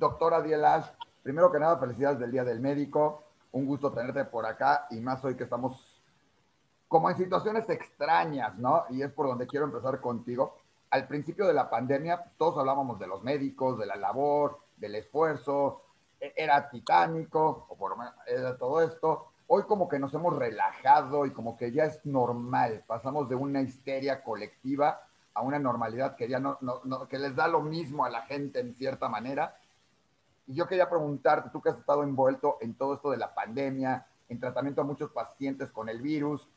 Doctora Dielash, primero que nada, felicidades del Día del Médico. Un gusto tenerte por acá y más hoy que estamos como en situaciones extrañas, ¿no? Y es por donde quiero empezar contigo. Al principio de la pandemia, todos hablábamos de los médicos, de la labor, del esfuerzo, e-, era titánico, o por era todo esto. Hoy como que nos hemos relajado y como que ya es normal, pasamos de una histeria colectiva a una normalidad que ya no, no, que les da lo mismo a la gente en cierta manera. Y yo quería preguntarte, tú que has estado envuelto en todo esto de la pandemia, en tratamiento a muchos pacientes con el virus,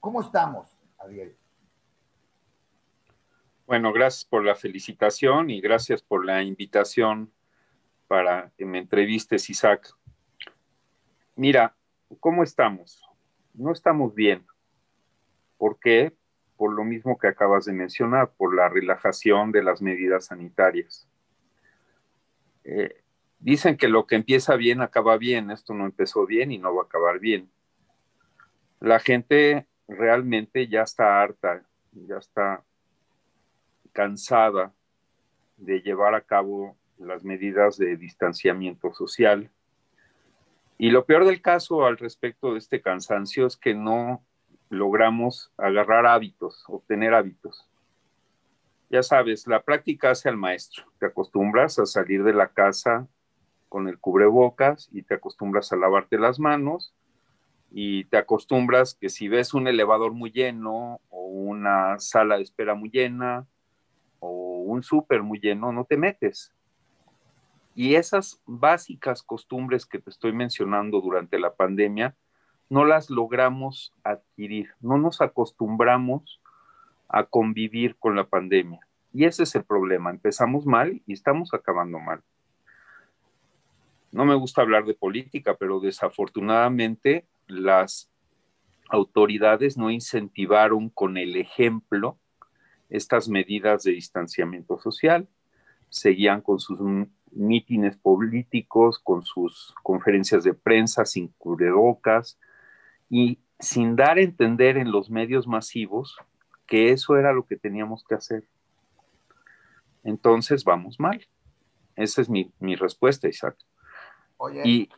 ¿cómo estamos, Adiel? Bueno, gracias por la felicitación y gracias por la invitación para que me entrevistes, Isaac. Mira, ¿cómo estamos? No estamos bien. ¿Por qué? Por lo mismo que acabas de mencionar, por la relajación de las medidas sanitarias. Eh, dicen que lo que empieza bien acaba bien. Esto no empezó bien y no va a acabar bien. La gente realmente ya está harta, ya está cansada de llevar a cabo las medidas de distanciamiento social. Y lo peor del caso al respecto de este cansancio es que no logramos agarrar hábitos, obtener hábitos. Ya sabes, la práctica hace al maestro. Te acostumbras a salir de la casa con el cubrebocas y te acostumbras a lavarte las manos y te acostumbras que si ves un elevador muy lleno o una sala de espera muy llena o un súper muy lleno, no te metes. Y esas básicas costumbres que te estoy mencionando durante la pandemia, no las logramos adquirir, no nos acostumbramos a convivir con la pandemia. Y ese es el problema. Empezamos mal y estamos acabando mal. No me gusta hablar de política, pero desafortunadamente las autoridades no incentivaron con el ejemplo estas medidas de distanciamiento social. Seguían con sus mítines políticos, con sus conferencias de prensa sin cubrebocas y sin dar a entender en los medios masivos que eso era lo que teníamos que hacer. Entonces vamos mal. Esa es mi, respuesta, Isaac. Oye, y,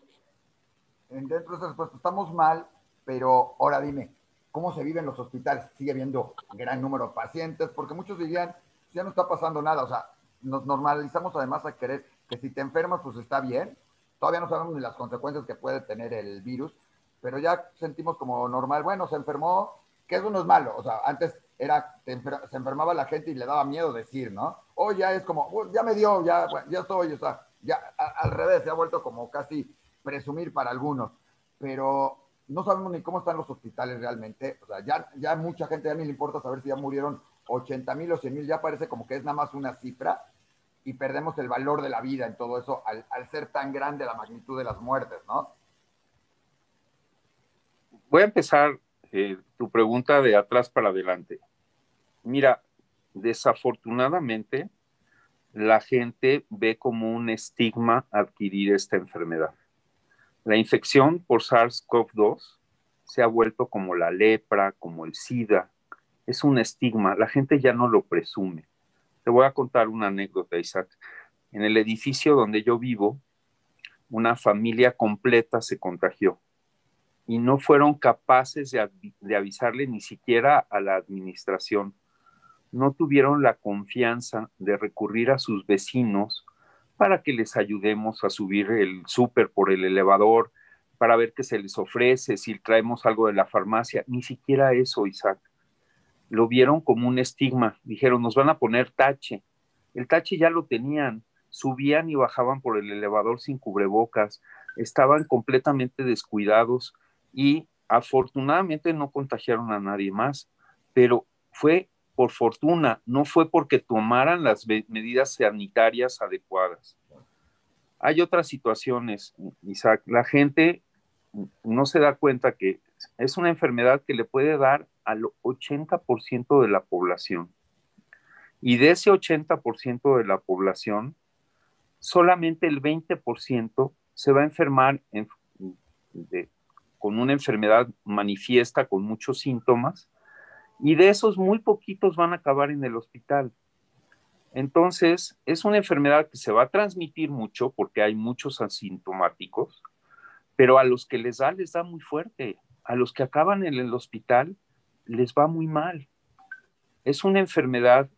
dentro de esa respuesta, estamos mal, pero ahora dime, ¿cómo se vive en los hospitales? ¿Sigue habiendo gran número de pacientes? Porque muchos dirían, ya no está pasando nada, o sea, nos normalizamos además a querer que si te enfermas, pues está bien. Todavía no sabemos ni las consecuencias que puede tener el virus, pero ya sentimos como normal, bueno, se enfermó, que eso no es malo. O sea, antes era, se enfermaba la gente y le daba miedo decir, ¿no? Hoy ya es como, ya me dio, ya, ya estoy, o sea, ya al revés, se ha vuelto como casi presumir para algunos. Pero no sabemos ni cómo están los hospitales realmente. O sea, ya, ya mucha gente ya ni le importa saber si ya murieron 80 mil o 100 mil, ya parece como que es nada más una cifra y perdemos el valor de la vida en todo eso al, ser tan grande la magnitud de las muertes, ¿no? Voy a empezar eh, tu pregunta de atrás para adelante. Mira, desafortunadamente la gente ve como un estigma adquirir esta enfermedad. La infección por SARS-CoV-2 se ha vuelto como la lepra, como el SIDA. Es un estigma, la gente ya no lo presume. Te voy a contar una anécdota, Isaac. En el edificio donde yo vivo, una familia completa se contagió y no fueron capaces de, avisarle ni siquiera a la administración. No tuvieron la confianza de recurrir a sus vecinos para que les ayudemos a subir el súper por el elevador, para ver qué se les ofrece, si traemos algo de la farmacia. Ni siquiera eso, Isaac lo vieron como un estigma. Dijeron, nos van a poner tache. El tache ya lo tenían, subían y bajaban por el elevador sin cubrebocas, estaban completamente descuidados y afortunadamente no contagiaron a nadie más, pero fue por fortuna, no fue porque tomaran las medidas sanitarias adecuadas. Hay otras situaciones, Isaac, la gente no se da cuenta que es una enfermedad que le puede dar al 80% de la población. Y de ese 80% de la población, solamente el 20% se va a enfermar con una enfermedad manifiesta, con muchos síntomas, y de esos muy poquitos van a acabar en el hospital. Entonces, es una enfermedad que se va a transmitir mucho porque hay muchos asintomáticos, pero a los que les da, les da muy fuerte. A los que acaban en el hospital, les va muy mal. Es una enfermedad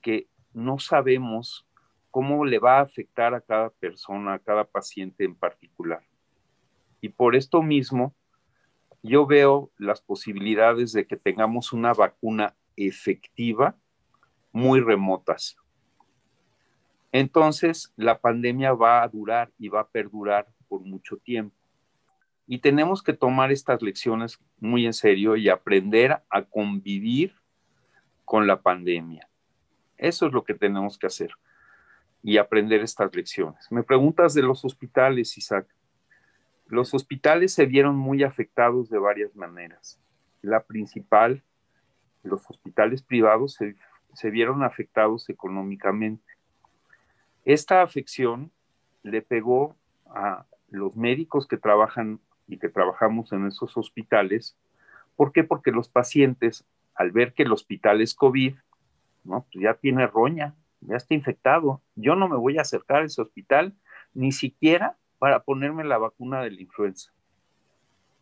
que no sabemos cómo le va a afectar a cada persona, a cada paciente en particular. Y por esto mismo, yo veo las posibilidades de que tengamos una vacuna efectiva muy remotas. Entonces, la pandemia va a durar y va a perdurar por mucho tiempo. Y tenemos que tomar estas lecciones muy en serio y aprender a convivir con la pandemia. Eso es lo que tenemos que hacer y aprender estas lecciones. Me preguntas de los hospitales, Isaac. Los hospitales se vieron muy afectados de varias maneras. La principal, los hospitales privados se, vieron afectados económicamente. Esta afección le pegó a los médicos que trabajan y que trabajamos en esos hospitales. ¿Por qué? Porque los pacientes, al ver que el hospital es COVID, ¿no? Pues ya tiene roña, ya está infectado. Yo no me voy a acercar a ese hospital ni siquiera para ponerme la vacuna de la influenza.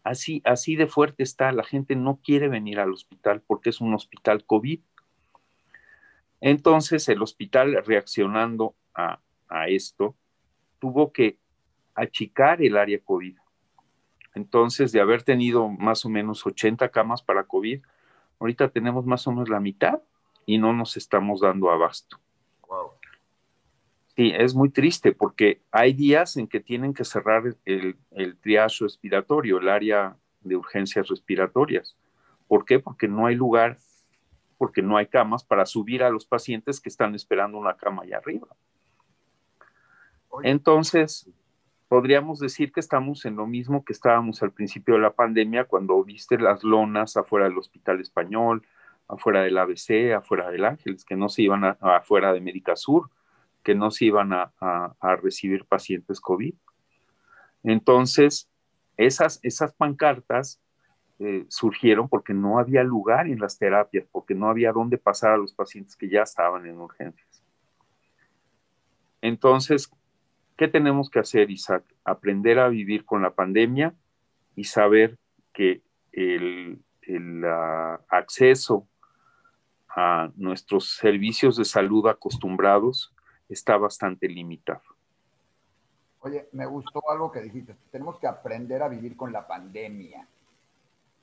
Así, así de fuerte está, la gente no quiere venir al hospital porque es un hospital COVID. Entonces el hospital reaccionando a, a esto tuvo que achicar el área COVID. Entonces, de haber tenido más o menos 80 camas para COVID, ahorita tenemos más o menos la mitad y no nos estamos dando abasto. Sí, es muy triste porque hay días en que tienen que cerrar el, el triage respiratorio, el área de urgencias respiratorias. ¿Por qué? Porque no hay lugar, porque no hay camas para subir a los pacientes que están esperando una cama allá arriba. Entonces, podríamos decir que estamos en lo mismo que estábamos al principio de la pandemia cuando viste las lonas afuera del Hospital Español, afuera del ABC, afuera del Ángeles, que no se iban afuera de Médica Sur, que no se iban a, recibir pacientes COVID. Entonces, esas, esas pancartas eh, surgieron porque no había lugar en las terapias, porque no había dónde pasar a los pacientes que ya estaban en urgencias. Entonces, ¿qué tenemos que hacer, Isaac? Aprender a vivir con la pandemia y saber que el, el acceso a nuestros servicios de salud acostumbrados está bastante limitado. Oye, me gustó algo que dijiste. Tenemos que aprender a vivir con la pandemia.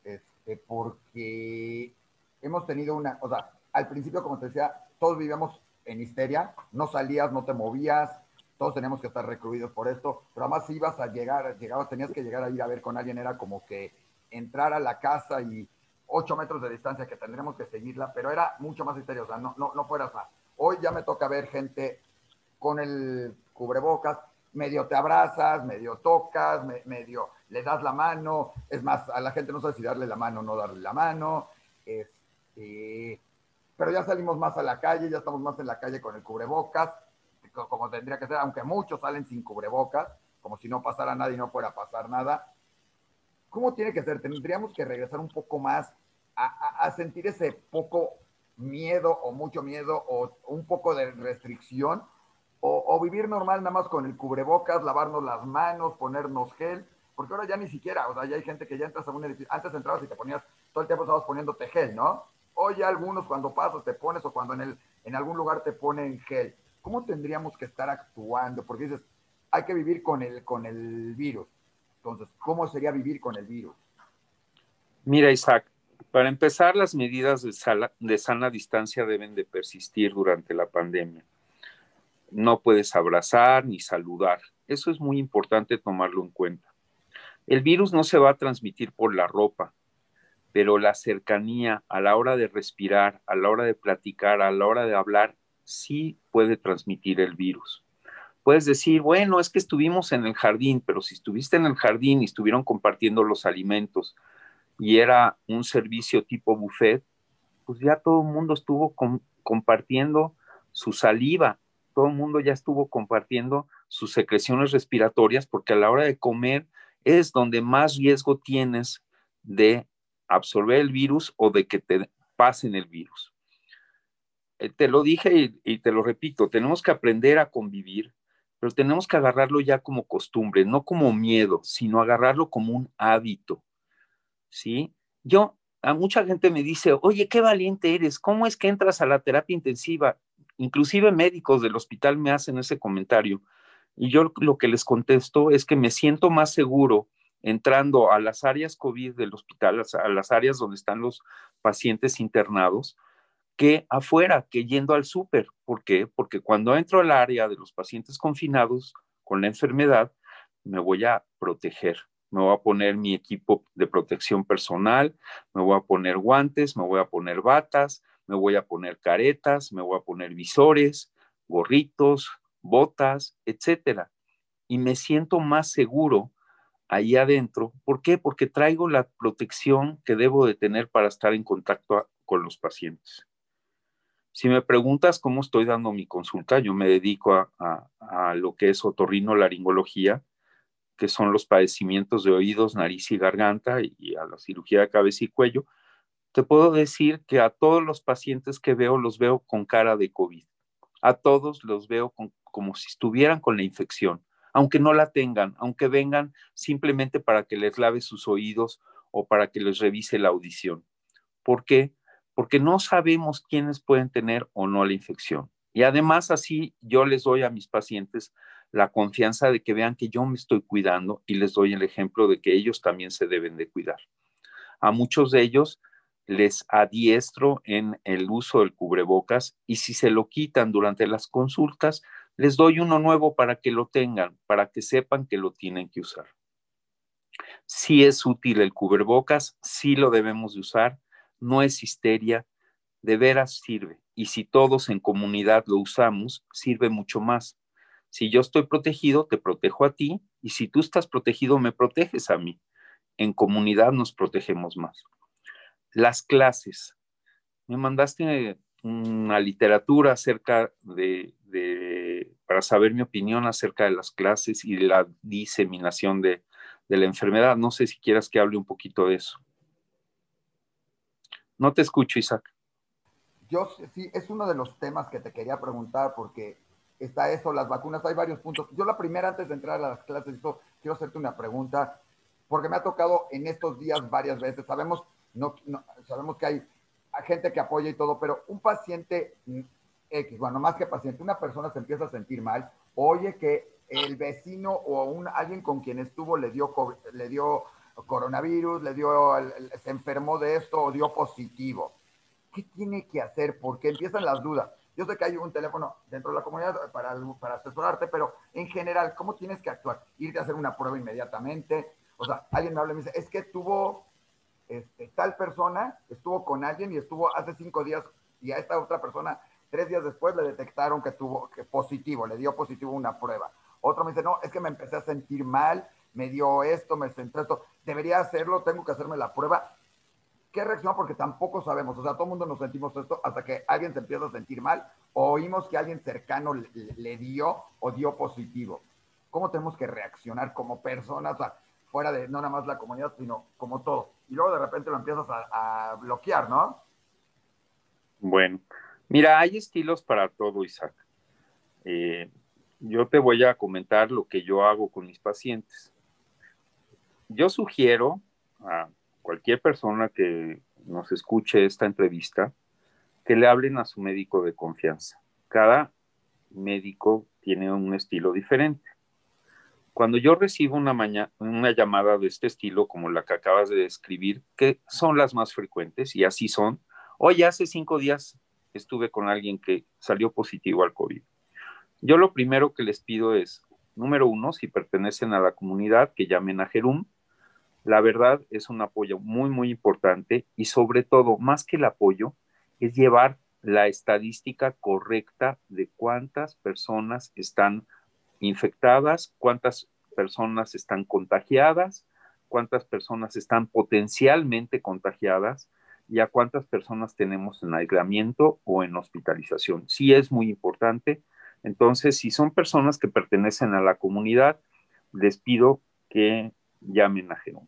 Este, porque hemos tenido una, o sea, al principio, como te decía, todos vivíamos en histeria, no salías, no te movías, todos teníamos que estar recluidos por esto, pero además si ibas a llegar, llegabas, tenías que llegar a ir a ver con alguien, era como que entrar a la casa y ocho metros de distancia que tendremos que seguirla, pero era mucho más histeria, o sea, no, no, no fueras a... Hoy ya me toca ver gente con el cubrebocas, medio te abrazas, medio tocas, medio le das la mano, es más, a la gente no sabe si darle la mano o no darle la mano, este, pero ya salimos más a la calle, ya estamos más en la calle con el cubrebocas, como tendría que ser, aunque muchos salen sin cubrebocas, como si no pasara nada y no fuera a pasar nada. ¿Cómo tiene que ser? Tendríamos que regresar un poco más a, sentir ese poco miedo o mucho miedo o un poco de restricción o, vivir normal nada más con el cubrebocas, lavarnos las manos, ponernos gel, porque ahora ya ni siquiera, o sea, ya hay gente que ya entras a un edificio, antes entrabas y te ponías, todo el tiempo estabas poniéndote gel, ¿no? Hoy ya algunos cuando pasas te pones o cuando en, el, en algún lugar te ponen gel. ¿Cómo tendríamos que estar actuando? Porque dices, hay que vivir con el, con el virus. Entonces, ¿cómo sería vivir con el virus? Mira, Isaac, para empezar, las medidas de, de sana distancia deben de persistir durante la pandemia. No puedes abrazar ni saludar. Eso es muy importante tomarlo en cuenta. El virus no se va a transmitir por la ropa, pero la cercanía a la hora de respirar, a la hora de platicar, a la hora de hablar, sí puede transmitir el virus. Puedes decir, bueno, es que estuvimos en el jardín, pero si estuviste en el jardín y estuvieron compartiendo los alimentos y era un servicio tipo buffet, pues ya todo el mundo estuvo compartiendo su saliva, todo el mundo ya estuvo compartiendo sus secreciones respiratorias porque a la hora de comer es donde más riesgo tienes de absorber el virus o de que te pasen el virus. eh, te lo dije y, te lo repito, tenemos que aprender a convivir, pero tenemos que agarrarlo ya como costumbre, no como miedo, sino agarrarlo como un hábito, ¿sí? Yo, a mucha gente me dice, oye, qué valiente eres, ¿cómo es que entras a la terapia intensiva? Inclusive médicos del hospital me hacen ese comentario. Y yo lo que les contesto es que me siento más seguro entrando a las áreas COVID del hospital, a las áreas donde están los pacientes internados, que afuera, que yendo al súper. ¿Por qué? Porque cuando entro al área de los pacientes confinados con la enfermedad, me voy a proteger. Me voy a poner mi equipo de protección personal, me voy a poner guantes, me voy a poner batas, me voy a poner caretas, me voy a poner visores, gorritos, botas, etcétera. Y me siento más seguro ahí adentro. ¿Por qué? Porque traigo la protección que debo de tener para estar en contacto con los pacientes. Si me preguntas cómo estoy dando mi consulta, yo me dedico a, lo que es otorrinolaringología, que son los padecimientos de oídos, nariz y garganta y, a la cirugía de cabeza y cuello. Te puedo decir que a todos los pacientes que veo los veo con cara de COVID. A todos los veo como si estuvieran con la infección, aunque no la tengan, aunque vengan simplemente para que les lave sus oídos o para que les revise la audición. ¿Por qué? porque no sabemos quiénes pueden tener o no la infección. Y además así yo les doy a mis pacientes la confianza de que vean que yo me estoy cuidando y les doy el ejemplo de que ellos también se deben de cuidar. A muchos de ellos les adiestro en el uso del cubrebocas y si se lo quitan durante las consultas, les doy uno nuevo para que lo tengan, para que sepan que lo tienen que usar. Si es útil el cubrebocas, sí lo debemos de usar, no es histeria, de veras sirve. Y si todos en comunidad lo usamos, sirve mucho más. Si yo estoy protegido, te protejo a ti, y si tú estás protegido, me proteges a mí. En comunidad nos protegemos más. Las clases. Me mandaste una literatura acerca de, para saber mi opinión acerca de las clases y la diseminación de, de la enfermedad. No sé si quieras que hable un poquito de eso. No te escucho, Isaac. Yo sí, es uno de los temas que te quería preguntar porque está eso, las vacunas, hay varios puntos. Yo la primera, antes de entrar a las clases, quiero hacerte una pregunta, porque me ha tocado en estos días varias veces. Sabemos, sabemos que hay gente que apoya y todo, pero un paciente X, bueno, más que paciente, una persona se empieza a sentir mal, oye que el vecino o un, alguien con quien estuvo le dio, le dio coronavirus, le dio, se enfermó de esto o dio positivo. ¿Qué tiene que hacer? Porque empiezan las dudas. Yo sé que hay un teléfono dentro de la comunidad para, para asesorarte, pero en general, ¿cómo tienes que actuar? Irte a hacer una prueba inmediatamente. O sea, alguien me habla y me dice, es que tuvo este, tal persona, estuvo con alguien y estuvo hace cinco días y a esta otra persona, tres días después le detectaron que tuvo positivo, le dio positivo una prueba. Otro me dice, no, es que me empecé a sentir mal, me dio esto, me sentí esto, debería hacerlo, tengo que hacerme la prueba. ¿Qué reacción? Porque tampoco sabemos, o sea, todo el mundo nos sentimos esto hasta que alguien se empieza a sentir mal o oímos que alguien cercano le, dio o dio positivo. ¿Cómo tenemos que reaccionar como personas, fuera de no nada más la comunidad, sino como todo? Y luego de repente lo empiezas a, bloquear, ¿no? Bueno, mira, hay estilos para todo, Isaac. Eh, yo te voy a comentar lo que yo hago con mis pacientes yo sugiero a cualquier persona que nos escuche esta entrevista que le hablen a su médico de confianza. Cada médico tiene un estilo diferente. Cuando yo recibo una, llamada de este estilo, como la que acabas de describir, que son las más frecuentes y así son, hoy hace cinco días estuve con alguien que salió positivo al COVID. Yo lo primero que les pido es, número uno, si pertenecen a la comunidad, que llamen a Jerum la verdad es un apoyo muy, muy importante y sobre todo, más que el apoyo, es llevar la estadística correcta de cuántas personas están infectadas, cuántas personas están contagiadas, cuántas personas están potencialmente contagiadas y a cuántas personas tenemos en aislamiento o en hospitalización. Sí es muy importante. Entonces, si son personas que pertenecen a la comunidad, les pido que llamen a Genoma.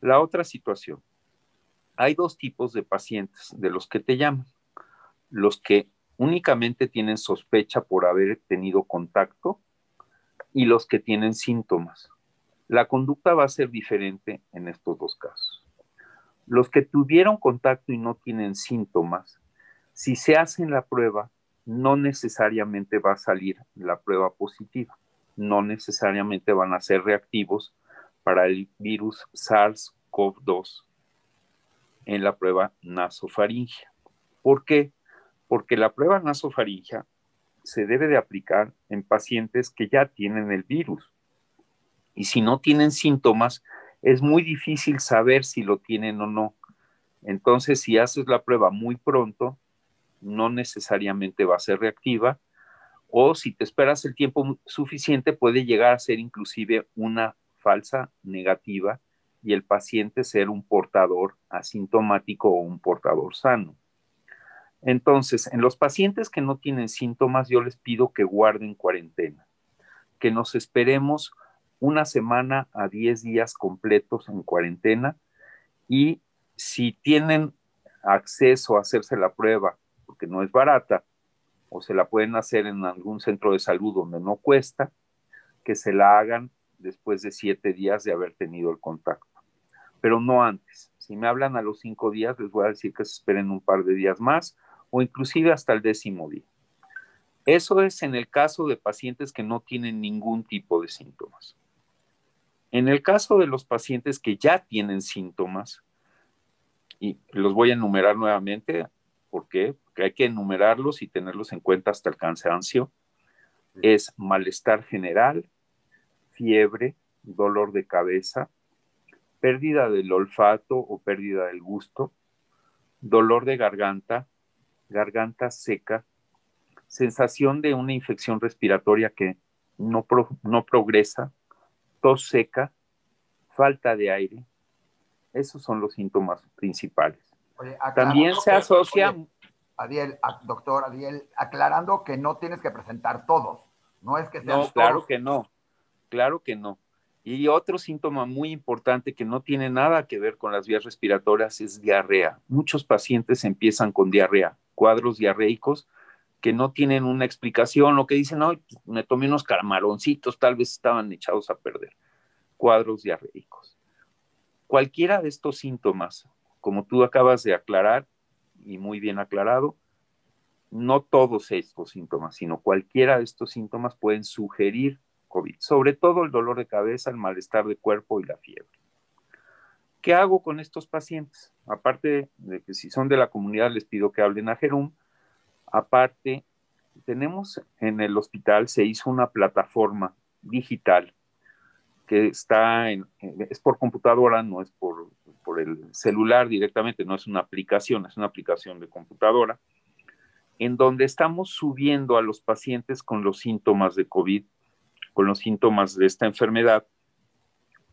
La otra situación. Hay dos tipos de pacientes de los que te llaman. los que únicamente tienen sospecha por haber tenido contacto y los que tienen síntomas. La conducta va a ser diferente en estos dos casos. Los que tuvieron contacto y no tienen síntomas, si se hacen la prueba, no necesariamente va a salir la prueba positiva, no necesariamente van a ser reactivos para el virus SARS-CoV-2 en la prueba nasofaringea. ¿Por qué? Porque la prueba nasofaringea se debe de aplicar en pacientes que ya tienen el virus. Y si no tienen síntomas, es muy difícil saber si lo tienen o no. Entonces, si haces la prueba muy pronto, no necesariamente va a ser reactiva, o si te esperas el tiempo suficiente, puede llegar a ser inclusive una falsa negativa y el paciente ser un portador asintomático o un portador sano. Entonces, en los pacientes que no tienen síntomas, yo les pido que guarden cuarentena, que nos esperemos una semana a 10 días completos en cuarentena y si tienen acceso a hacerse la prueba, porque no es barata, o se la pueden hacer en algún centro de salud donde no cuesta, que se la hagan después de siete días de haber tenido el contacto, pero no antes. Si me hablan a los cinco días, les voy a decir que se esperen un par de días más o inclusive hasta el décimo día. Eso es en el caso de pacientes que no tienen ningún tipo de síntomas. En el caso de los pacientes que ya tienen síntomas, y los voy a enumerar nuevamente, ¿por qué? Porque hay que enumerarlos y tenerlos en cuenta hasta el cansancio, es malestar general, fiebre, dolor de cabeza, pérdida del olfato o pérdida del gusto, dolor de garganta, garganta seca, sensación de una infección respiratoria que no, no progresa, tos seca, falta de aire. Esos son los síntomas principales. También se asocia... Adiel, doctor Adiel, aclarando que no tienes que presentar todos. No es que sean No, claro que no. Claro que no. Y otro síntoma muy importante que no tiene nada que ver con las vías respiratorias es diarrea. Muchos pacientes empiezan con diarrea, cuadros diarreicos que no tienen una explicación, lo que dicen, no, me tomé unos camaroncitos, tal vez estaban echados a perder. Cuadros diarreicos. Cualquiera de estos síntomas, como tú acabas de aclarar, y muy bien aclarado, no todos estos síntomas, sino cualquiera de estos síntomas pueden sugerir COVID, sobre todo el dolor de cabeza, el malestar de cuerpo y la fiebre. ¿Qué hago con estos pacientes? Aparte de que si son de la comunidad les pido que hablen a Jerum, aparte tenemos en el hospital, se hizo una plataforma digital que está en, es por computadora, no es por, por el celular directamente, no es una aplicación, es una aplicación de computadora, en donde estamos subiendo a los pacientes con los síntomas de COVID con los síntomas de esta enfermedad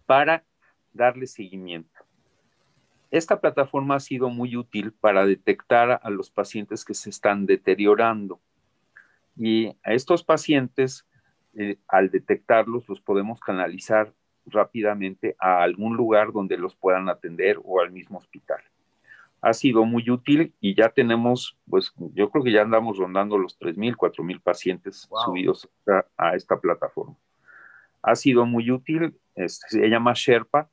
para darle seguimiento. Esta plataforma ha sido muy útil para detectar a los pacientes que se están deteriorando y a estos pacientes, eh, al detectarlos, los podemos canalizar rápidamente a algún lugar donde los puedan atender o al mismo hospital. Ha sido muy útil y ya tenemos, pues yo creo que ya andamos rondando los 3.000, 4.000 pacientes subidos a, esta plataforma. Ha sido muy útil, este, se llama Sherpa,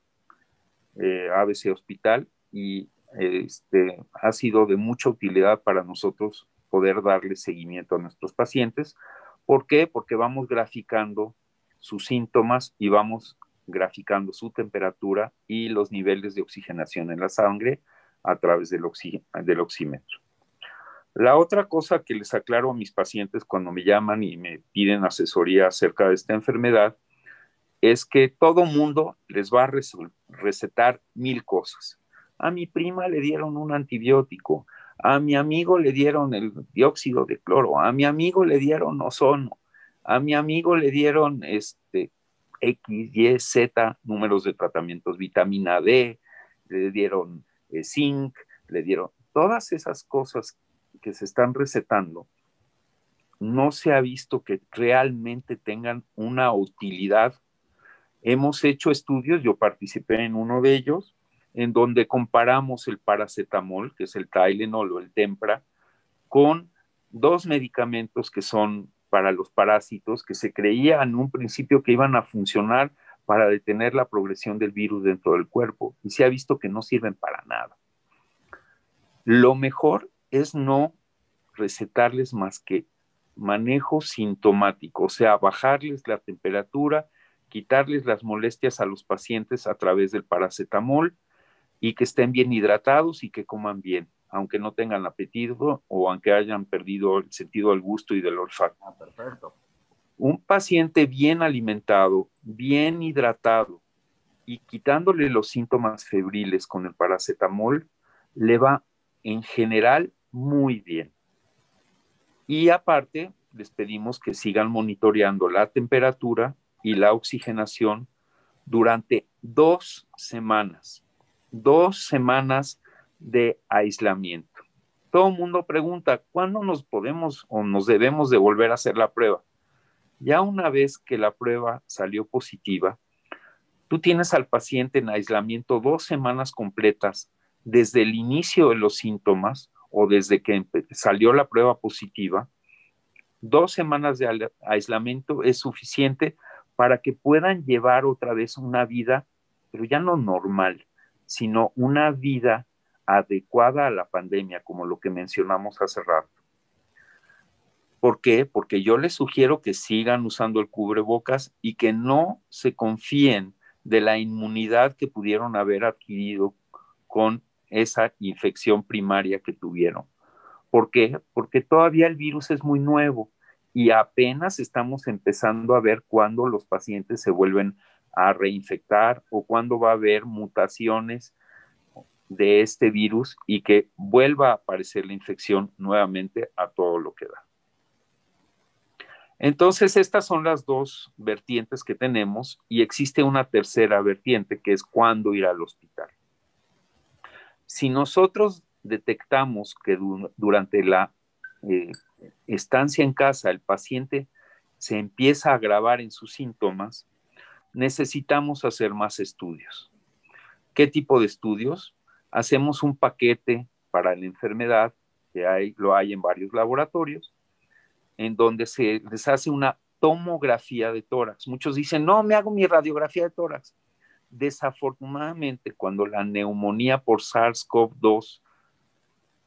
eh, ABC Hospital, y este, ha sido de mucha utilidad para nosotros poder darle seguimiento a nuestros pacientes. ¿Por qué? Porque vamos graficando sus síntomas y vamos graficando su temperatura y los niveles de oxigenación en la sangre a través del, del oxímetro. La otra cosa que les aclaro a mis pacientes cuando me llaman y me piden asesoría acerca de esta enfermedad es que todo mundo les va a recetar mil cosas. A mi prima le dieron un antibiótico, a mi amigo le dieron el dióxido de cloro, a mi amigo le dieron ozono, a mi amigo le dieron este X, Y, Z números de tratamientos, vitamina D, le dieron eh, zinc, le dieron todas esas cosas que se están recetando, no se ha visto que realmente tengan una utilidad. Hemos hecho estudios, yo participé en uno de ellos, en donde comparamos el paracetamol, que es el Tylenol o el Tempra, con dos medicamentos que son para los parásitos, que se creía en un principio que iban a funcionar para detener la progresión del virus dentro del cuerpo y se ha visto que no sirven para nada. Lo mejor es no recetarles más que manejo sintomático, o sea, bajarles la temperatura, quitarles las molestias a los pacientes a través del paracetamol y que estén bien hidratados y que coman bien, aunque no tengan apetito o aunque hayan perdido el sentido del gusto y del olfato. Ah, perfecto. Un paciente bien alimentado, bien hidratado y quitándole los síntomas febriles con el paracetamol, le va en general muy bien. Y aparte, les pedimos que sigan monitoreando la temperatura y la oxigenación durante dos semanas, dos semanas de aislamiento. Todo el mundo pregunta, ¿cuándo nos podemos o nos debemos de volver a hacer la prueba? Ya una vez que la prueba salió positiva, tú tienes al paciente en aislamiento dos semanas completas desde el inicio de los síntomas o desde que salió la prueba positiva, dos semanas de aislamiento es suficiente para que puedan llevar otra vez una vida, pero ya no normal, sino una vida adecuada a la pandemia, como lo que mencionamos hace rato. ¿Por qué? Porque yo les sugiero que sigan usando el cubrebocas y que no se confíen de la inmunidad que pudieron haber adquirido con esa infección primaria que tuvieron. ¿Por qué? Porque todavía el virus es muy nuevo y apenas estamos empezando a ver cuándo los pacientes se vuelven a reinfectar o cuándo va a haber mutaciones de este virus y que vuelva a aparecer la infección nuevamente a todo lo que da. Entonces, estas son las dos vertientes que tenemos y existe una tercera vertiente que es cuándo ir al hospital. Si nosotros detectamos que durante la eh, estancia en casa el paciente se empieza a agravar en sus síntomas, necesitamos hacer más estudios. ¿Qué tipo de estudios? Hacemos un paquete para la enfermedad, que hay, lo hay en varios laboratorios, en donde se les hace una tomografía de tórax. Muchos dicen, no, me hago mi radiografía de tórax. Desafortunadamente, cuando la neumonía por SARS-CoV-2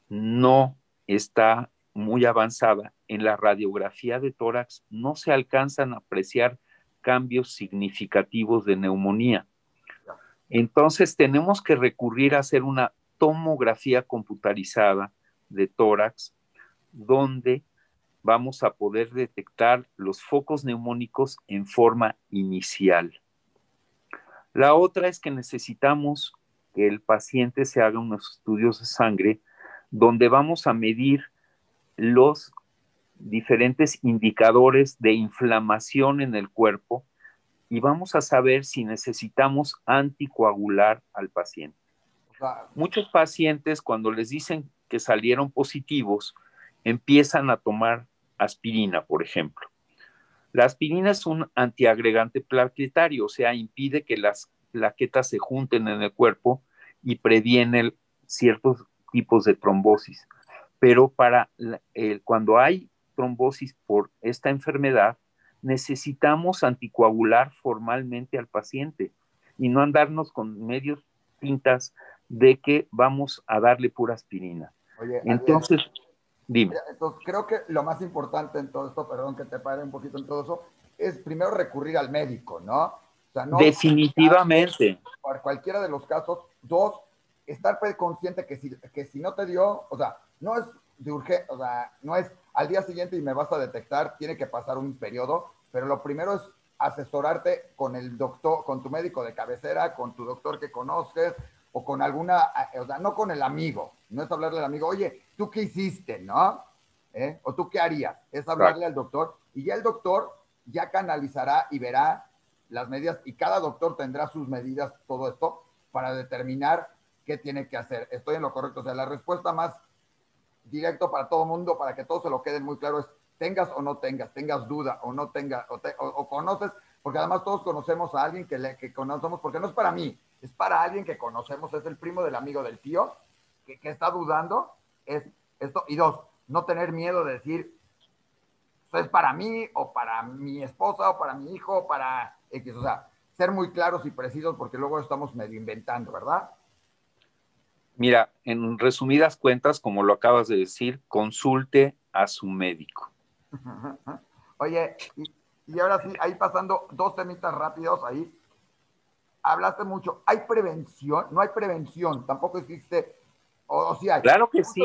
no está muy avanzada, en la radiografía de tórax no se alcanzan a apreciar cambios significativos de neumonía. Entonces tenemos que recurrir a hacer una tomografía computarizada de tórax donde vamos a poder detectar los focos neumónicos en forma inicial. La otra es que necesitamos que el paciente se haga unos estudios de sangre donde vamos a medir los diferentes indicadores de inflamación en el cuerpo y vamos a saber si necesitamos anticoagular al paciente. Muchos pacientes cuando les dicen que salieron positivos empiezan a tomar aspirina, por ejemplo. La aspirina es un antiagregante plaquetario, o sea, impide que las plaquetas se junten en el cuerpo y previene ciertos tipos de trombosis. Pero para cuando hay trombosis por esta enfermedad, necesitamos anticoagular formalmente al paciente y no andarnos con medios tintas de que vamos a darle pura aspirina. Entonces, Dime. Entonces, creo que lo más importante en todo esto, perdón que te pare un poquito en todo eso, es primero recurrir al médico, ¿no? O sea, no Definitivamente. Por cualquiera de los casos. Dos, estar consciente que si, que si no te dio, o sea, no es de urgencia, o sea, no es al día siguiente y me vas a detectar, tiene que pasar un periodo, pero lo primero es asesorarte con el doctor, con tu médico de cabecera, con tu doctor que conoces, o con alguna, o sea, no con el amigo, no es hablarle al amigo, oye, ¿tú qué hiciste, no? ¿Eh? ¿O tú qué harías? Es hablarle al doctor y ya el doctor ya canalizará y verá las medidas y cada doctor tendrá sus medidas, todo esto, para determinar qué tiene que hacer. Estoy en lo correcto. O sea, la respuesta más directo para todo el mundo, para que todo se lo quede muy claro, es tengas o no tengas, tengas duda o no tengas, o, conoces, porque además todos conocemos a alguien que, le, que conocemos, porque no es para mí, es para alguien que conocemos, es el primo del amigo del tío, que, está dudando, es esto. Y dos, no tener miedo de decir, es para mí o para mi esposa o para mi hijo o para X. O sea, ser muy claros y precisos porque luego estamos medio inventando, ¿verdad? Mira, en resumidas cuentas, como lo acabas de decir, consulte a su médico. Oye, y, ahora sí, ahí pasando dos temitas rápidos ahí. Hablaste mucho, ¿hay prevención? No hay prevención, tampoco existe, o, sí hay. Claro que sí,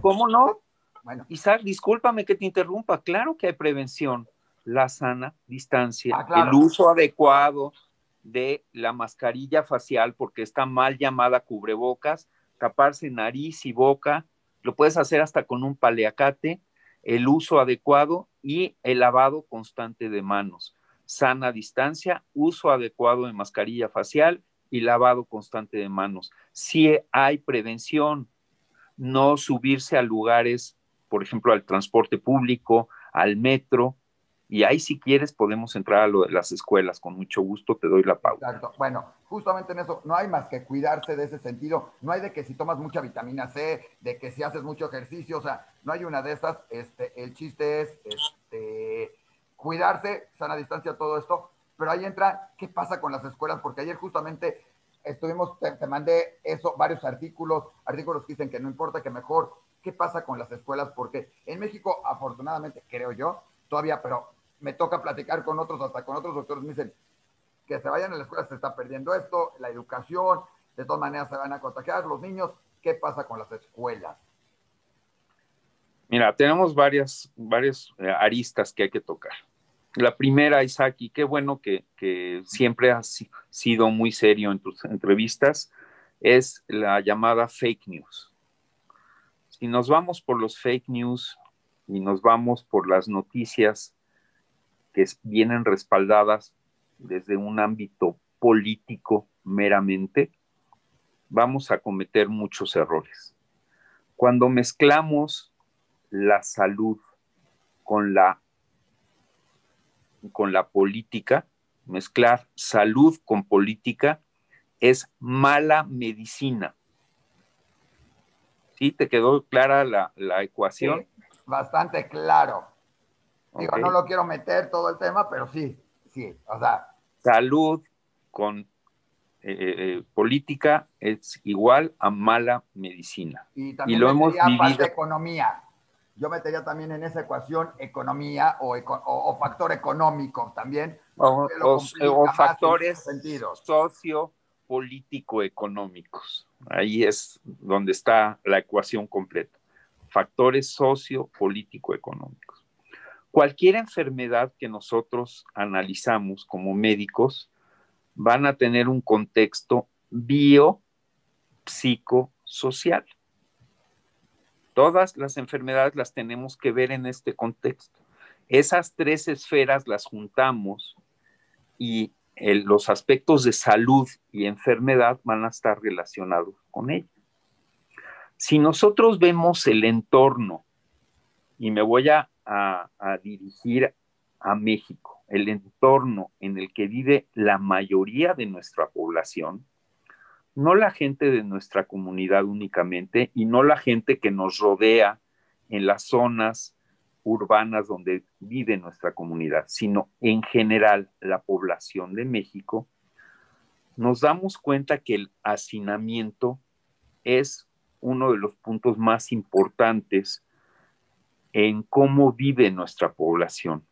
¿cómo no? Bueno. Isaac, discúlpame que te interrumpa, claro que hay prevención. La sana distancia, ah, el uso adecuado de la mascarilla facial, porque está mal llamada cubrebocas, taparse nariz y boca, lo puedes hacer hasta con un paleacate, el uso adecuado y el lavado constante de manos. Sana distancia, uso adecuado de mascarilla facial y lavado constante de manos. Si hay prevención, no subirse a lugares, por ejemplo, al transporte público, al metro, y ahí si quieres podemos entrar a lo de las escuelas, con mucho gusto te doy la pauta. Exacto. Bueno, justamente en eso, no hay más que cuidarse de ese sentido, no hay de que si tomas mucha vitamina C, de que si haces mucho ejercicio, o sea, no hay una de esas, este, el chiste es este, cuidarse, sana distancia, todo esto, pero ahí entra, ¿qué pasa con las escuelas? Porque ayer justamente estuvimos, te, mandé eso, varios artículos, artículos que dicen que no importa, que mejor, ¿qué pasa con las escuelas? Porque en México, afortunadamente, creo yo, todavía, pero me toca platicar con otros, hasta con otros doctores, me dicen que se vayan a la escuela, se está perdiendo esto, la educación, de todas maneras se van a contagiar los niños. ¿Qué pasa con las escuelas? Mira, tenemos varias, varias eh, aristas que hay que tocar. La primera, Isaac, y qué bueno que, siempre has sido muy serio en tus entrevistas, es la llamada fake news. Si nos vamos por los fake news y nos vamos por las noticias que vienen respaldadas desde un ámbito político meramente, vamos a cometer muchos errores. Cuando mezclamos la salud con la, con la política, mezclar salud con política es mala medicina. ¿Sí? ¿Te quedó clara la, ecuación? bastante claro. Digo, no lo quiero meter todo el tema, pero sí, sí, o sea. Salud con eh, eh, eh, política es igual a mala medicina. Y, también lo hemos vivido. economía. Yo metería también en esa ecuación economía o, o, factor económico también. O, factores socio político económicos. Ahí es donde está la ecuación completa. Factores socio político económicos. Cualquier enfermedad que nosotros analizamos como médicos van a tener un contexto biopsicosocial. Todas las enfermedades las tenemos que ver en este contexto. Esas tres esferas las juntamos y los aspectos de salud y enfermedad van a estar relacionados con ella. Si nosotros vemos el entorno, y me voy a a, dirigir a México, el entorno en el que vive la mayoría de nuestra población, no la gente de nuestra comunidad únicamente y no la gente que nos rodea en las zonas urbanas donde vive nuestra comunidad, sino en general la población de México, nos damos cuenta que el hacinamiento es uno de los puntos más importantes en cómo vive nuestra población.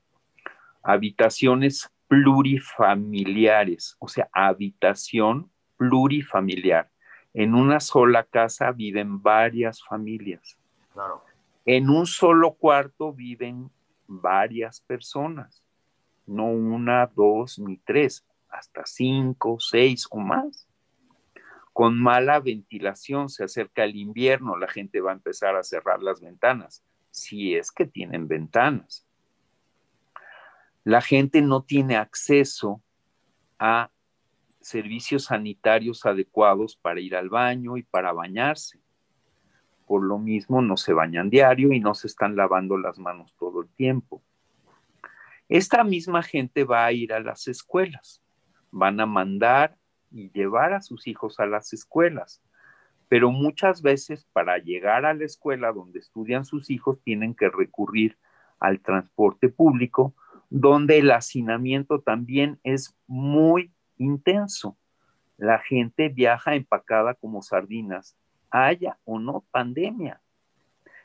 Habitaciones plurifamiliares, o sea, habitación plurifamiliar. En una sola casa viven varias familias. Claro. En un solo cuarto viven varias personas, no una, dos ni tres, hasta cinco, seis o más. Con mala ventilación se acerca el invierno, la gente va a empezar a cerrar las ventanas si es que tienen ventanas. La gente no tiene acceso a servicios sanitarios adecuados para ir al baño y para bañarse. Por lo mismo no se bañan diario y no se están lavando las manos todo el tiempo. Esta misma gente va a ir a las escuelas, van a mandar y llevar a sus hijos a las escuelas, pero muchas veces para llegar a la escuela donde estudian sus hijos tienen que recurrir al transporte público, donde el hacinamiento también es muy intenso. La gente viaja empacada como sardinas, haya o no pandemia,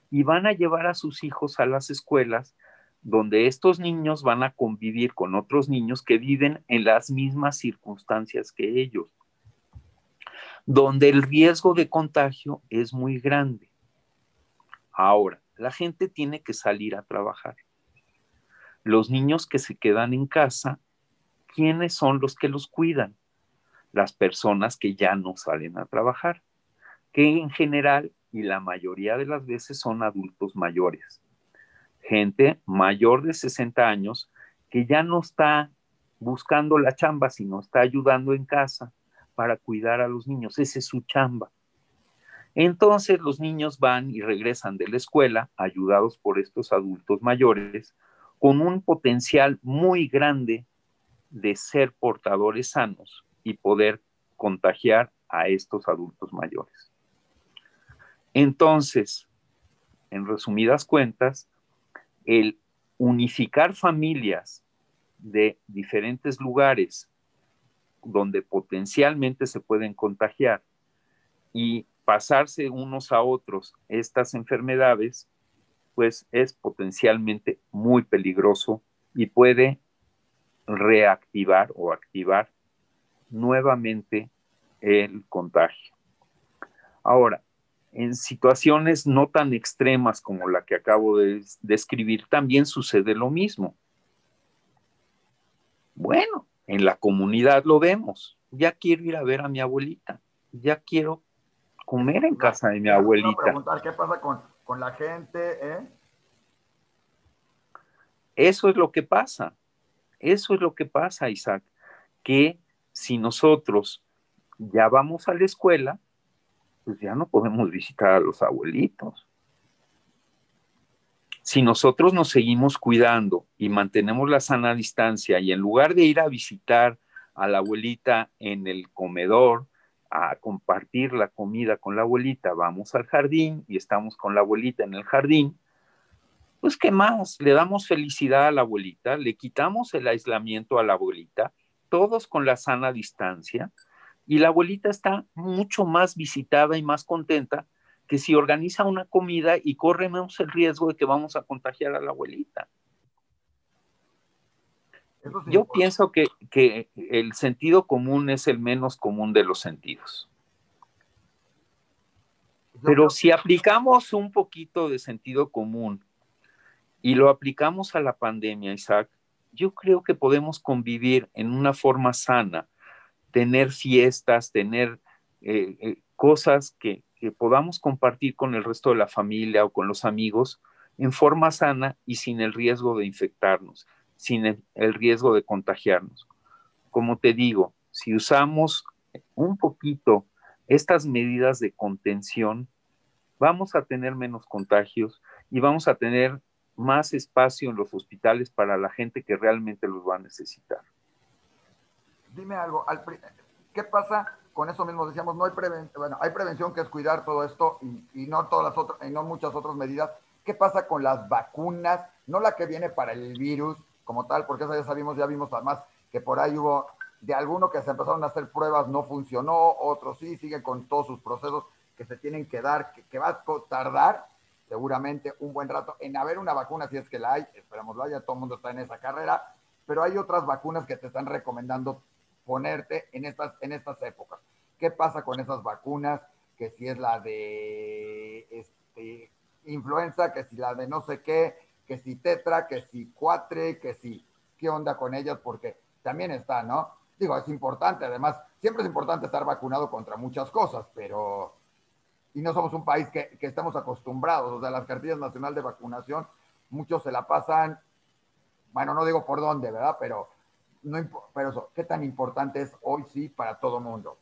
y van a llevar a sus hijos a las escuelas donde estos niños van a convivir con otros niños que viven en las mismas circunstancias que ellos, donde el riesgo de contagio es muy grande. Ahora, la gente tiene que salir a trabajar. Los niños que se quedan en casa, ¿quiénes son los que los cuidan? Las personas que ya no salen a trabajar, que en general y la mayoría de las veces son adultos mayores gente mayor de 60 años que ya no está buscando la chamba, sino está ayudando en casa para cuidar a los niños. Esa es su chamba. Entonces los niños van y regresan de la escuela, ayudados por estos adultos mayores, con un potencial muy grande de ser portadores sanos y poder contagiar a estos adultos mayores. Entonces, en resumidas cuentas, el unificar familias de diferentes lugares donde potencialmente se pueden contagiar y pasarse unos a otros estas enfermedades, pues es potencialmente muy peligroso y puede reactivar o activar nuevamente el contagio. Ahora, en situaciones no tan extremas como la que acabo de describir, también sucede lo mismo. Bueno, en la comunidad lo vemos. Ya quiero ir a ver a mi abuelita. Ya quiero comer en casa de mi abuelita. Preguntar, ¿Qué pasa con, con la gente? Eh? Eso es lo que pasa. Eso es lo que pasa, Isaac. Que si nosotros ya vamos a la escuela, pues ya no podemos visitar a los abuelitos. Si nosotros nos seguimos cuidando y mantenemos la sana distancia y en lugar de ir a visitar a la abuelita en el comedor, a compartir la comida con la abuelita, vamos al jardín y estamos con la abuelita en el jardín, pues ¿qué más? Le damos felicidad a la abuelita, le quitamos el aislamiento a la abuelita, todos con la sana distancia, y la abuelita está mucho más visitada y más contenta que si organiza una comida y corremos el riesgo de que vamos a contagiar a la abuelita. Yo pienso que, que, el sentido común es el menos común de los sentidos. Pero si aplicamos un poquito de sentido común y lo aplicamos a la pandemia, Isaac, yo creo que podemos convivir en una forma sana tener fiestas, tener eh, eh, cosas que, podamos compartir con el resto de la familia o con los amigos en forma sana y sin el riesgo de infectarnos, sin el, riesgo de contagiarnos. Como te digo, si usamos un poquito estas medidas de contención, vamos a tener menos contagios y vamos a tener más espacio en los hospitales para la gente que realmente los va a necesitar dime algo, ¿qué pasa con eso mismo? Decíamos, no hay prevención, bueno, hay prevención que es cuidar todo esto y, no todas las otras, y no muchas otras medidas. ¿Qué pasa con las vacunas? No la que viene para el virus como tal, porque eso ya sabemos, ya vimos además que por ahí hubo de alguno que se empezaron a hacer pruebas, no funcionó, otros sí, siguen con todos sus procesos que se tienen que dar, que va a tardar seguramente un buen rato en haber una vacuna, si es que la hay, esperamos la haya, todo el mundo está en esa carrera, pero hay otras vacunas que te están recomendando ponerte en estas, en estas épocas. ¿Qué pasa con esas vacunas? Que si es la de este, influenza, que si la de no sé qué, que si tetra, que si cuatre, que si, ¿qué onda con ellas? Porque también está, ¿no? Digo, es importante, además, siempre es importante estar vacunado contra muchas cosas, pero, y no somos un país que, que estamos acostumbrados, o sea, las cartillas nacional de vacunación, muchos se la pasan, bueno, no digo por dónde, ¿verdad? Pero no, pero eso, ¿qué tan importante es hoy sí para todo mundo?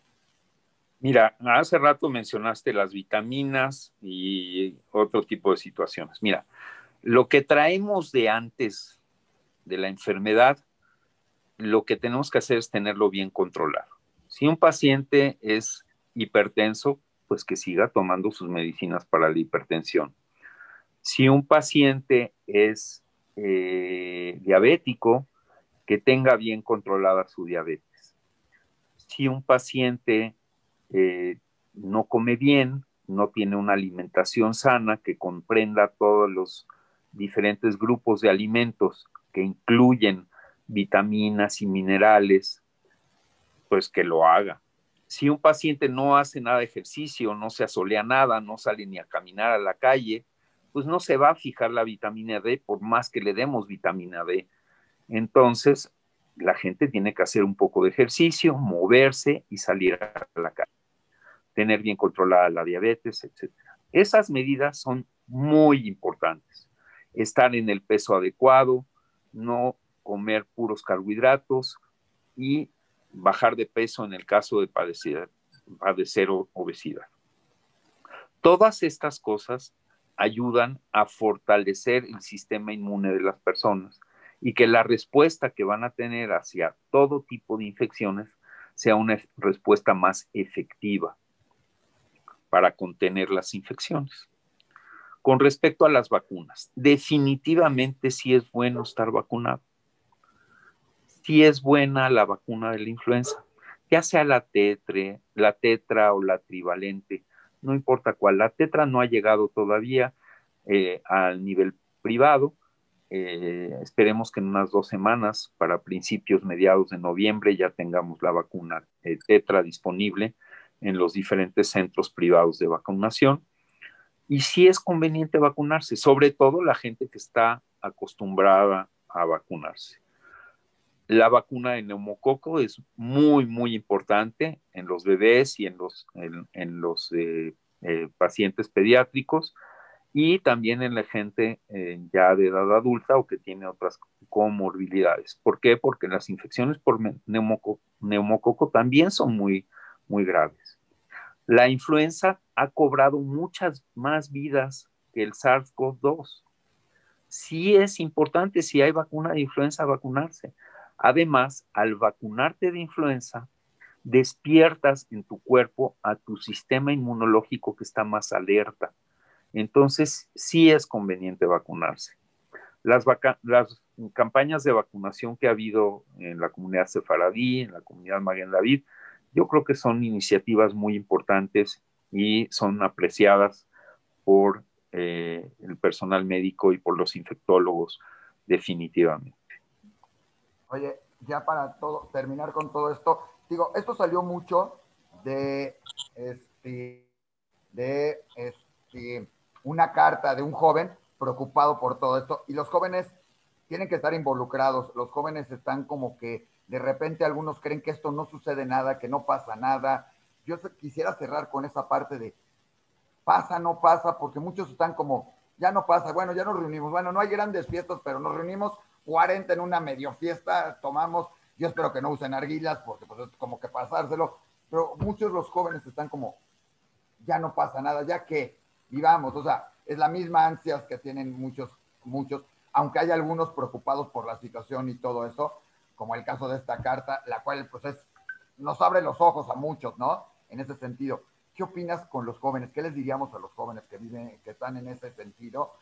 Mira, hace rato mencionaste las vitaminas y otro tipo de situaciones. Mira, lo que traemos de antes de la enfermedad, lo que tenemos que hacer es tenerlo bien controlado. Si un paciente es hipertenso, pues que siga tomando sus medicinas para la hipertensión. Si un paciente es eh, diabético, que tenga bien controlada su diabetes. Si un paciente eh, no come bien, no tiene una alimentación sana que comprenda todos los diferentes grupos de alimentos que incluyen vitaminas y minerales, pues que lo haga. Si un paciente no hace nada de ejercicio, no se asolea nada, no sale ni a caminar a la calle, pues no se va a fijar la vitamina D por más que le demos vitamina D. Entonces, la gente tiene que hacer un poco de ejercicio, moverse y salir a la calle, tener bien controlada la diabetes, etc. Esas medidas son muy importantes. Estar en el peso adecuado, no comer puros carbohidratos y bajar de peso en el caso de padecer, obesidad. Todas estas cosas ayudan a fortalecer el sistema inmune de las personas y que la respuesta que van a tener hacia todo tipo de infecciones sea una respuesta más efectiva para contener las infecciones. Con respecto a las vacunas, definitivamente sí es bueno estar vacunado. Sí es buena la vacuna de la influenza, ya sea la tetre, la tetra o la trivalente no importa cuál. La tetra no ha llegado todavía eh, al nivel privado. Eh, esperemos que en unas dos semanas, para principios, mediados de noviembre, ya tengamos la vacuna eh, tetra disponible en los diferentes centros privados de vacunación. Y sí es conveniente vacunarse, sobre todo la gente que está acostumbrada a vacunarse. La vacuna de neumococo es muy, muy importante en los bebés y en los, en, los eh, eh, pacientes pediátricos y también en la gente eh, ya de edad adulta o que tiene otras comorbilidades. ¿Por qué? Porque las infecciones por neumococo, también son muy, muy graves. La influenza ha cobrado muchas más vidas que el SARS-CoV-2. Sí es importante, si hay vacuna de influenza, vacunarse. Además, al vacunarte de influenza, despiertas en tu cuerpo a tu sistema inmunológico que está más alerta. Entonces, sí es conveniente vacunarse. Las, campañas de vacunación que ha habido en la comunidad sefaradí, en la comunidad María David, yo creo que son iniciativas muy importantes y son apreciadas por eh, el personal médico y por los infectólogos definitivamente. Oye, ya para todo, terminar con todo esto, digo, esto salió mucho de, este, de este, una carta de un joven preocupado por todo esto. Y los jóvenes tienen que estar involucrados. Los jóvenes están como que de repente algunos creen que esto no sucede nada, que no pasa nada. Yo quisiera cerrar con esa parte de pasa, no pasa, porque muchos están como, ya no pasa, bueno, ya nos reunimos, bueno, no hay grandes fiestas, pero nos reunimos 40 en una medio fiesta, tomamos, yo espero que no usen arguilas porque pues es como que pasárselo, pero muchos de los jóvenes están como, ya no pasa nada, ya que vivamos, o sea, es la misma ansias que tienen muchos, muchos, aunque hay algunos preocupados por la situación y todo eso, como el caso de esta carta, la cual pues es, nos abre los ojos a muchos, ¿no? En ese sentido. ¿Qué opinas con los jóvenes? ¿Qué les diríamos a los jóvenes que viven, que están en ese sentido?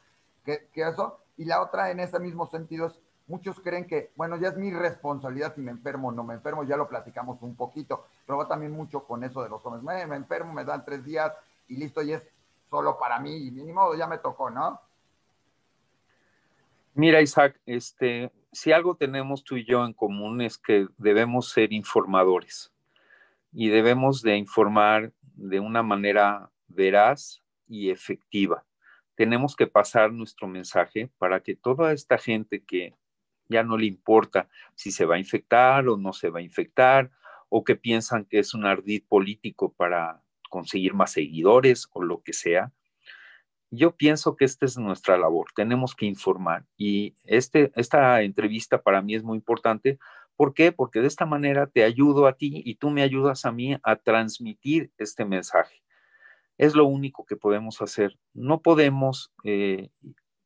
¿Qué, qué eso? Y la otra en ese mismo sentido es, muchos creen que, bueno, ya es mi responsabilidad si me enfermo o no me enfermo, ya lo platicamos un poquito, pero va también mucho con eso de los jóvenes, me, me enfermo, me dan tres días y listo, y es solo para mí, y ni modo, ya me tocó, ¿no? Mira, Isaac, este, si algo tenemos tú y yo en común es que debemos ser informadores y debemos de informar de una manera veraz y efectiva. Tenemos que pasar nuestro mensaje para que toda esta gente que ya no le importa si se va a infectar o no se va a infectar, o que piensan que es un ardid político para conseguir más seguidores o lo que sea. Yo pienso que esta es nuestra labor, tenemos que informar y este, esta entrevista para mí es muy importante. ¿Por qué? Porque de esta manera te ayudo a ti y tú me ayudas a mí a transmitir este mensaje. Es lo único que podemos hacer. No podemos eh,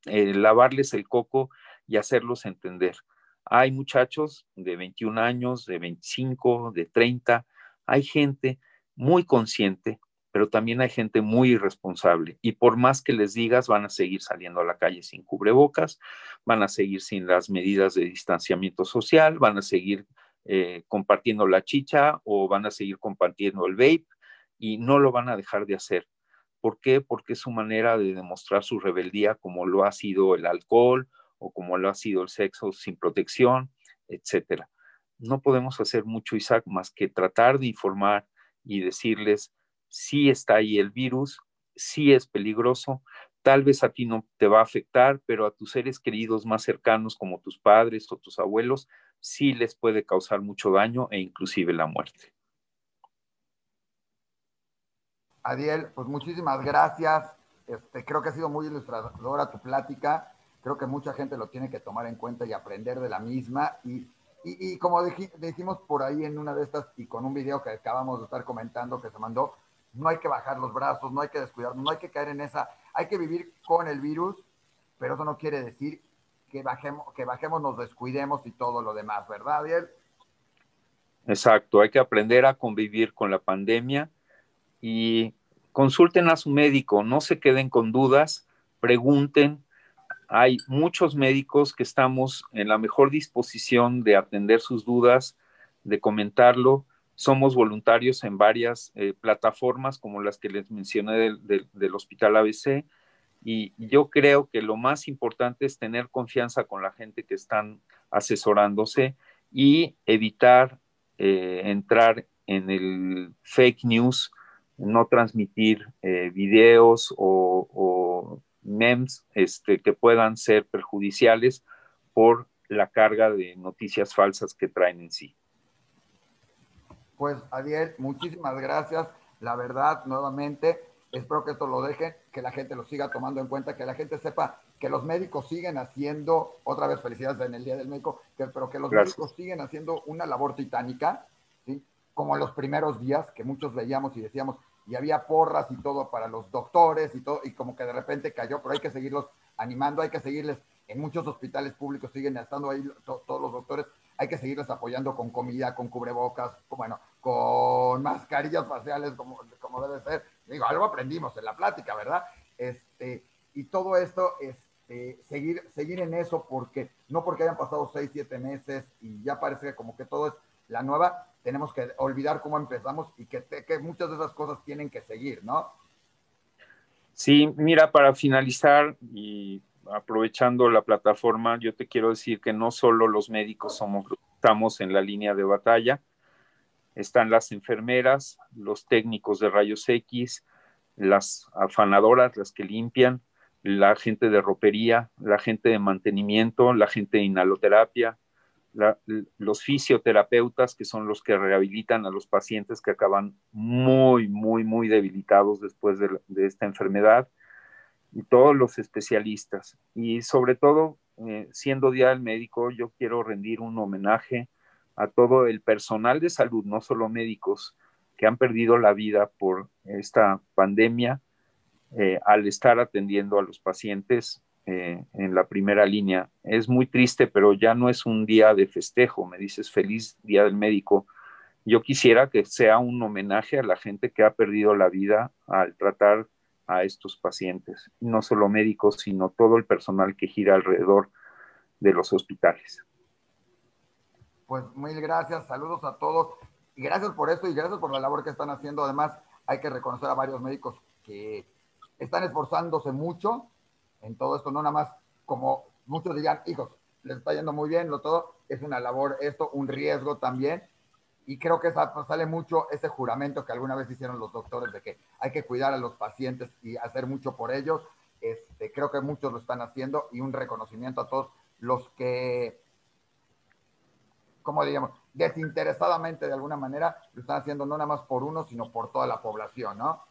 eh, lavarles el coco y hacerlos entender. Hay muchachos de 21 años, de 25, de 30, hay gente muy consciente, pero también hay gente muy irresponsable y por más que les digas van a seguir saliendo a la calle sin cubrebocas, van a seguir sin las medidas de distanciamiento social, van a seguir eh, compartiendo la chicha o van a seguir compartiendo el vape y no lo van a dejar de hacer. ¿Por qué? Porque es su manera de demostrar su rebeldía como lo ha sido el alcohol o como lo ha sido el sexo sin protección, etcétera. No podemos hacer mucho, Isaac, más que tratar de informar y decirles si está ahí el virus, si es peligroso, tal vez a ti no te va a afectar, pero a tus seres queridos más cercanos como tus padres o tus abuelos, sí les puede causar mucho daño e inclusive la muerte. Adiel, pues muchísimas gracias. Este, creo que ha sido muy ilustradora tu plática. Creo que mucha gente lo tiene que tomar en cuenta y aprender de la misma. Y, y, como dijimos por ahí en una de estas y con un video que acabamos de estar comentando que se mandó, no hay que bajar los brazos, no hay que descuidarnos, no hay que caer en esa, hay que vivir con el virus, pero eso no quiere decir que bajemos, que bajemos, nos descuidemos y todo lo demás, ¿verdad, Ariel? Exacto, hay que aprender a convivir con la pandemia y consulten a su médico, no se queden con dudas, pregunten. Hay muchos médicos que estamos en la mejor disposición de atender sus dudas, de comentarlo. Somos voluntarios en varias eh, plataformas como las que les mencioné del, Hospital ABC y yo creo que lo más importante es tener confianza con la gente que están asesorándose y evitar eh, entrar en el fake news, no transmitir eh, videos o, o memes este, que puedan ser perjudiciales por la carga de noticias falsas que traen en sí. Pues, Adiel, muchísimas gracias. La verdad, nuevamente, espero que esto lo deje, que la gente lo siga tomando en cuenta, que la gente sepa que los médicos siguen haciendo, otra vez felicidades en el Día del Médico, que, pero que los médicos siguen haciendo una labor titánica, ¿sí? como en los primeros días que muchos veíamos y decíamos, y había porras y todo para los doctores y todo, y como que de repente cayó, pero hay que seguirlos animando, hay que seguirles, en muchos hospitales públicos siguen estando ahí todos los doctores, hay que seguirles apoyando con comida, con cubrebocas, bueno, con mascarillas faciales como, como debe ser. Digo, algo aprendimos en la plática, ¿verdad? Este, y todo esto, este, seguir, seguir en eso, porque no porque hayan pasado seis, siete meses y ya parece como que todo es la nueva, tenemos que olvidar cómo empezamos y que, que muchas de esas cosas tienen que seguir, ¿no? Sí, mira, para finalizar y aprovechando la plataforma, yo te quiero decir que no solo los médicos somos, estamos en la línea de batalla, están las enfermeras, los técnicos de rayos X, las afanadoras, las que limpian, la gente de ropería, la gente de mantenimiento, la gente de inhaloterapia, los fisioterapeutas, que son los que rehabilitan a los pacientes que acaban muy, muy, muy debilitados después de esta enfermedad, y todos los especialistas. Y sobre todo, eh, siendo Día del Médico, yo quiero rendir un homenaje a todo el personal de salud, no solo médicos, que han perdido la vida por esta pandemia eh, al estar atendiendo a los pacientes eh, en la primera línea. Es muy triste, pero ya no es un día de festejo. Me dices feliz Día del Médico. Yo quisiera que sea un homenaje a la gente que ha perdido la vida al tratar a estos pacientes, no solo médicos, sino todo el personal que gira alrededor de los hospitales. Pues mil gracias, saludos a todos y gracias por esto y gracias por la labor que están haciendo. Además, hay que reconocer a varios médicos que están esforzándose mucho en todo esto, no nada más como muchos digan, hijos, les está yendo muy bien, lo todo, es una labor, esto, un riesgo también, y creo que pues, sale mucho ese juramento que alguna vez hicieron los doctores de que hay que cuidar a los pacientes y hacer mucho por ellos. Este, creo que muchos lo están haciendo y un reconocimiento a todos los que, como diríamos, desinteresadamente de alguna manera lo están haciendo no nada más por uno, sino por toda la población, ¿no?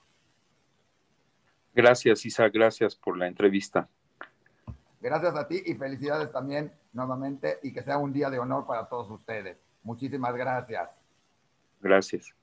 Gracias, Isa, gracias por la entrevista. Gracias a ti y felicidades también nuevamente y que sea un día de honor para todos ustedes. Muchísimas gracias. Gracias.